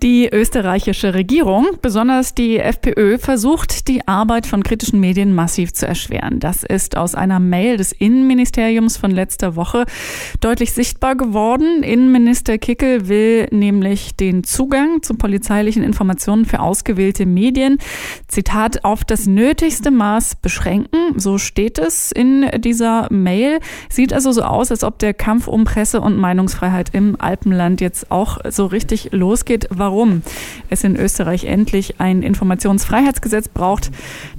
Die österreichische Regierung, besonders die FPÖ, versucht, die Arbeit von kritischen Medien massiv zu erschweren. Das ist aus einer Mail des Innenministeriums von letzter Woche deutlich sichtbar geworden. Innenminister Kickel will nämlich den Zugang zu polizeilichen Informationen für ausgewählte Medien, Zitat, auf das nötigste Maß beschränken. So steht es in dieser Mail. Sieht also so aus, als ob der Kampf um Presse- und Meinungsfreiheit im Alpenland jetzt auch so richtig losgeht. Warum warum es in Österreich endlich ein Informationsfreiheitsgesetz braucht.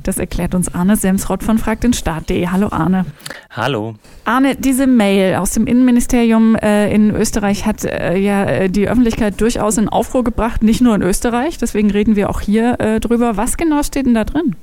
Das erklärt uns Arne Semsrott von fragdenstaat.de. Hallo Arne. Hallo. Arne, diese Mail aus dem Innenministerium äh, in Österreich hat äh, ja äh, die Öffentlichkeit durchaus in Aufruhr gebracht, nicht nur in Österreich. Deswegen reden wir auch hier äh, drüber. Was genau steht denn da drin?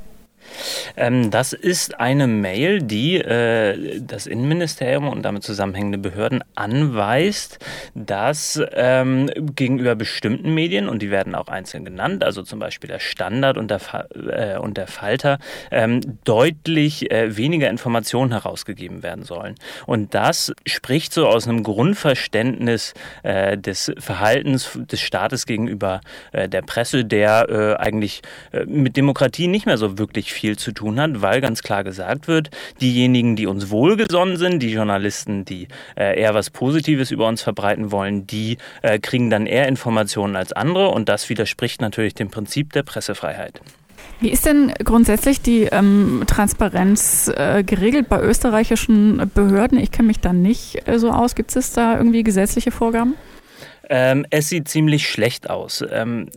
Ähm, das ist eine Mail, die äh, das Innenministerium und damit zusammenhängende Behörden anweist, dass ähm, gegenüber bestimmten Medien, und die werden auch einzeln genannt, also zum Beispiel der Standard und der, äh, und der Falter, ähm, deutlich äh, weniger Informationen herausgegeben werden sollen. Und das spricht so aus einem Grundverständnis äh, des Verhaltens des Staates gegenüber äh, der Presse, der äh, eigentlich mit Demokratie nicht mehr so wirklich viel zu tun hat, weil ganz klar gesagt wird, diejenigen, die uns wohlgesonnen sind, die Journalisten, die äh, eher was Positives über uns verbreiten wollen, die äh, kriegen dann eher Informationen als andere und das widerspricht natürlich dem Prinzip der Pressefreiheit. Wie ist denn grundsätzlich die ähm, Transparenz äh, geregelt bei österreichischen Behörden? Ich kenne mich da nicht äh, so aus. Gibt es da irgendwie gesetzliche Vorgaben? Ähm, es sieht ziemlich schlecht aus. Ähm,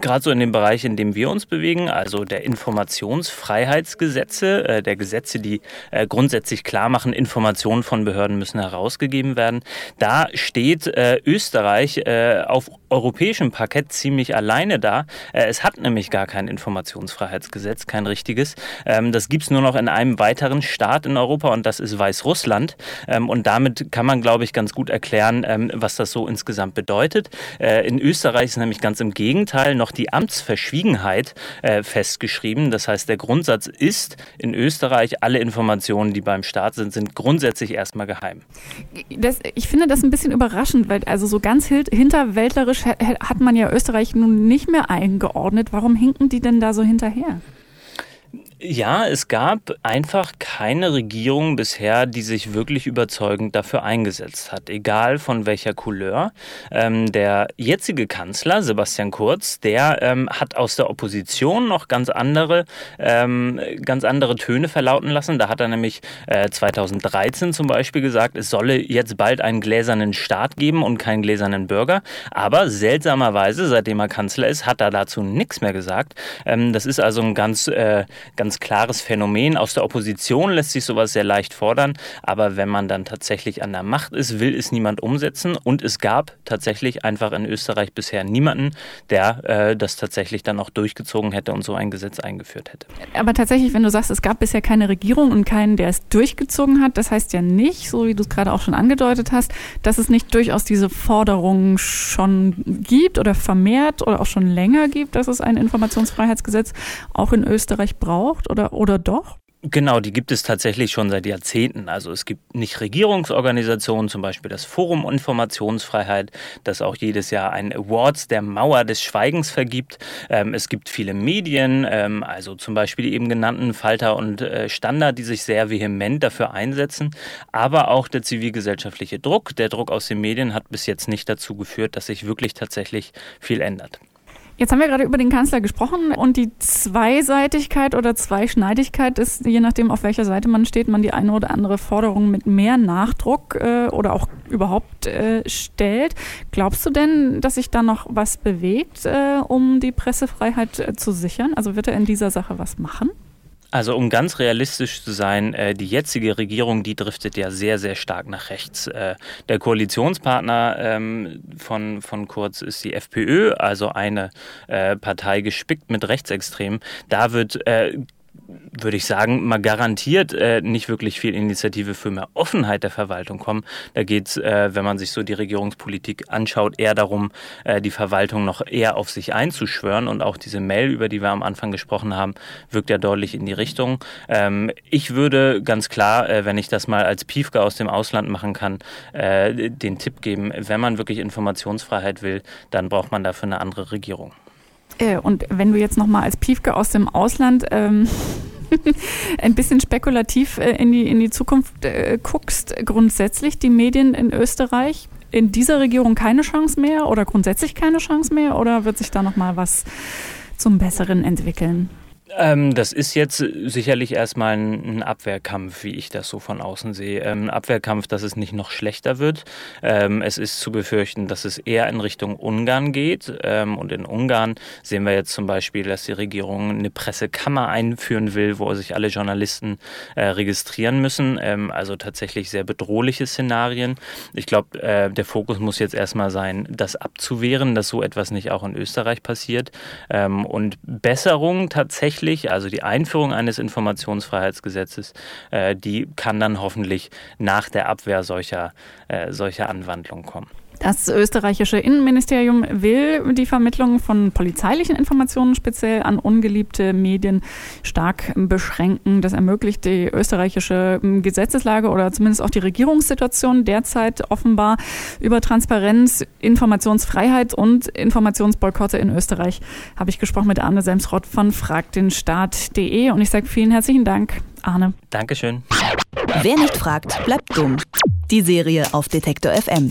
Gerade so in dem Bereich, in dem wir uns bewegen, also der Informationsfreiheitsgesetze, äh, der Gesetze, die äh, grundsätzlich klar machen, Informationen von Behörden müssen herausgegeben werden. Da steht äh, Österreich äh, auf europäischem Parkett ziemlich alleine da. Äh, es hat nämlich gar kein Informationsfreiheitsgesetz, kein richtiges. Ähm, das gibt's nur noch in einem weiteren Staat in Europa und das ist Weißrussland. Ähm, und damit kann man, glaube ich, ganz gut erklären, ähm, was das so insgesamt bedeutet. Äh, in Österreich ist nämlich ganz im Gegenteil noch die Amtsverschwiegenheit äh, festgeschrieben. Das heißt, der Grundsatz ist in Österreich, alle Informationen, die beim Staat sind, sind grundsätzlich erstmal geheim. Das, ich finde das ein bisschen überraschend, weil also so ganz hinterwäldlerisch hat man ja Österreich nun nicht mehr eingeordnet. Warum hinken die denn da so hinterher? Ja, es gab einfach keine Regierung bisher, die sich wirklich überzeugend dafür eingesetzt hat, egal von welcher Couleur. Ähm, der jetzige Kanzler, Sebastian Kurz, der ähm, hat aus der Opposition noch ganz andere, ähm, ganz andere Töne verlauten lassen. Da hat er nämlich äh, 2013 zum Beispiel gesagt, es solle jetzt bald einen gläsernen Staat geben und keinen gläsernen Bürger. Aber seltsamerweise, seitdem er Kanzler ist, hat er dazu nichts mehr gesagt. Ähm, das ist also ein ganz, äh, ganz ganz klares Phänomen. Aus der Opposition lässt sich sowas sehr leicht fordern, aber wenn man dann tatsächlich an der Macht ist, will es niemand umsetzen. Und es gab tatsächlich einfach in Österreich bisher niemanden, der äh, das tatsächlich dann auch durchgezogen hätte und so ein Gesetz eingeführt hätte. Aber tatsächlich, wenn du sagst, es gab bisher keine Regierung und keinen, der es durchgezogen hat, das heißt ja nicht, so wie du es gerade auch schon angedeutet hast, dass es nicht durchaus diese Forderungen schon gibt oder vermehrt oder auch schon länger gibt, dass es ein Informationsfreiheitsgesetz auch in Österreich braucht braucht oder, oder doch? Genau, die gibt es tatsächlich schon seit Jahrzehnten. Also es gibt nicht Regierungsorganisationen, zum Beispiel das Forum Informationsfreiheit, das auch jedes Jahr einen Awards der Mauer des Schweigens vergibt. Ähm, es gibt viele Medien, ähm, also zum Beispiel die eben genannten Falter und äh, Standard, die sich sehr vehement dafür einsetzen. Aber auch der zivilgesellschaftliche Druck, der Druck aus den Medien hat bis jetzt nicht dazu geführt, dass sich wirklich tatsächlich viel ändert. Jetzt haben wir gerade über den Kanzler gesprochen und die Zweiseitigkeit oder Zweischneidigkeit ist, je nachdem, auf welcher Seite man steht, man die eine oder andere Forderung mit mehr Nachdruck äh, oder auch überhaupt äh, stellt. Glaubst du denn, dass sich da noch was bewegt, äh, um die Pressefreiheit äh, zu sichern? Also wird er in dieser Sache was machen? Also um ganz realistisch zu sein, äh, die jetzige Regierung, die driftet ja sehr, sehr stark nach rechts. Äh, der Koalitionspartner ähm, von, von Kurz ist die FPÖ, also eine äh, Partei gespickt mit Rechtsextremen. Da wird würde ich sagen, mal garantiert äh, nicht wirklich viel Initiative für mehr Offenheit der Verwaltung kommen. Da geht es, äh, wenn man sich so die Regierungspolitik anschaut, eher darum, äh, die Verwaltung noch eher auf sich einzuschwören. Und auch diese Mail, über die wir am Anfang gesprochen haben, wirkt ja deutlich in die Richtung. Ähm, ich würde ganz klar, äh, wenn ich das mal als Piefke aus dem Ausland machen kann, äh, den Tipp geben, wenn man wirklich Informationsfreiheit will, dann braucht man dafür eine andere Regierung. Äh, und wenn du jetzt nochmal als Piefke aus dem Ausland ähm, ein bisschen spekulativ äh, in, die, in die Zukunft äh, guckst, grundsätzlich die Medien in Österreich, in dieser Regierung keine Chance mehr oder grundsätzlich keine Chance mehr oder wird sich da nochmal was zum Besseren entwickeln? Ähm, das ist jetzt sicherlich erstmal ein, Abwehrkampf, wie ich das so von außen sehe. Ähm, ein Abwehrkampf, dass es nicht noch schlechter wird. Ähm, es ist zu befürchten, dass es eher in Richtung Ungarn geht. Ähm, und in Ungarn sehen wir jetzt zum Beispiel, dass die Regierung eine Pressekammer einführen will, wo sich alle Journalisten äh, registrieren müssen. Ähm, also tatsächlich sehr bedrohliche Szenarien. Ich glaube, äh, der Fokus muss jetzt erstmal sein, das abzuwehren, dass so etwas nicht auch in Österreich passiert. Ähm, und Besserung tatsächlich tatsächlich, also die Einführung eines Informationsfreiheitsgesetzes, äh, die kann dann hoffentlich nach der Abwehr solcher, äh, solcher Anwandlungen kommen. Das österreichische Innenministerium will die Vermittlung von polizeilichen Informationen speziell an ungeliebte Medien stark beschränken. Das ermöglicht die österreichische Gesetzeslage oder zumindest auch die Regierungssituation derzeit offenbar über Transparenz, Informationsfreiheit und Informationsboykotte in Österreich. Habe ich gesprochen mit Arne Semsrott von fragdenstaat.de und ich sage vielen herzlichen Dank, Arne. Dankeschön. Wer nicht fragt, bleibt dumm. Die Serie auf Detektor FM.